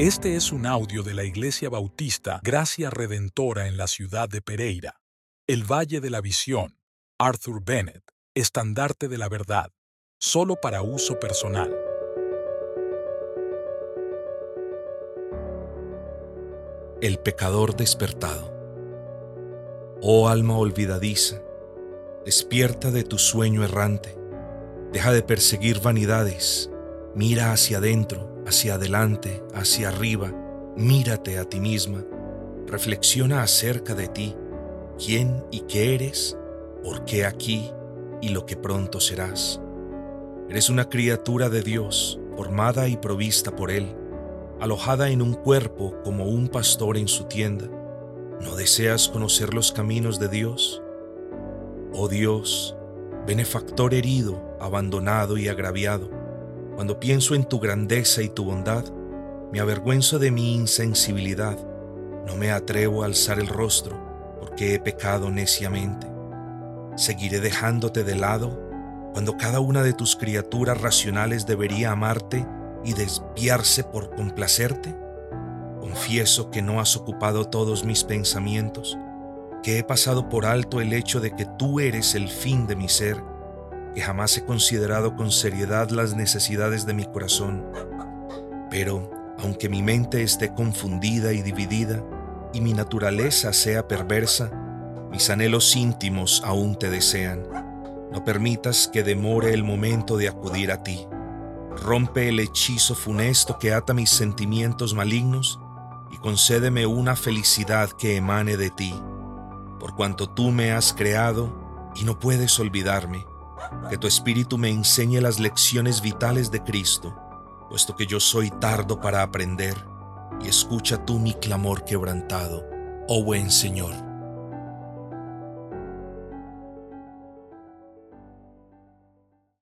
Este es un audio de la Iglesia Bautista Gracia Redentora en la ciudad de Pereira, el Valle de la Visión, Arthur Bennett, estandarte de la verdad, solo para uso personal. El pecador despertado. Oh alma olvidadiza, despierta de tu sueño errante, deja de perseguir vanidades, mira hacia adentro, hacia adelante, hacia arriba, mírate a ti misma, reflexiona acerca de ti, quién y qué eres, por qué aquí y lo que pronto serás. Eres una criatura de Dios, formada y provista por Él alojada en un cuerpo como un pastor en su tienda. ¿No deseas conocer los caminos de Dios? Oh Dios, benefactor herido, abandonado y agraviado, cuando pienso en tu grandeza y tu bondad, me avergüenzo de mi insensibilidad, no me atrevo a alzar el rostro, porque he pecado neciamente. Seguiré dejándote de lado cuando cada una de tus criaturas racionales debería amarte y desviarse por complacerte? Confieso que no has ocupado todos mis pensamientos, que he pasado por alto el hecho de que tú eres el fin de mi ser, que jamás he considerado con seriedad las necesidades de mi corazón. Pero, aunque mi mente esté confundida y dividida, y mi naturaleza sea perversa, mis anhelos íntimos aún te desean. No permitas que demore el momento de acudir a ti. Rompe el hechizo funesto que ata mis sentimientos malignos y concédeme una felicidad que emane de ti, por cuanto tú me has creado y no puedes olvidarme. Que tu espíritu me enseñe las lecciones vitales de Cristo, puesto que yo soy tardo para aprender, y escucha tú mi clamor quebrantado, oh buen Señor.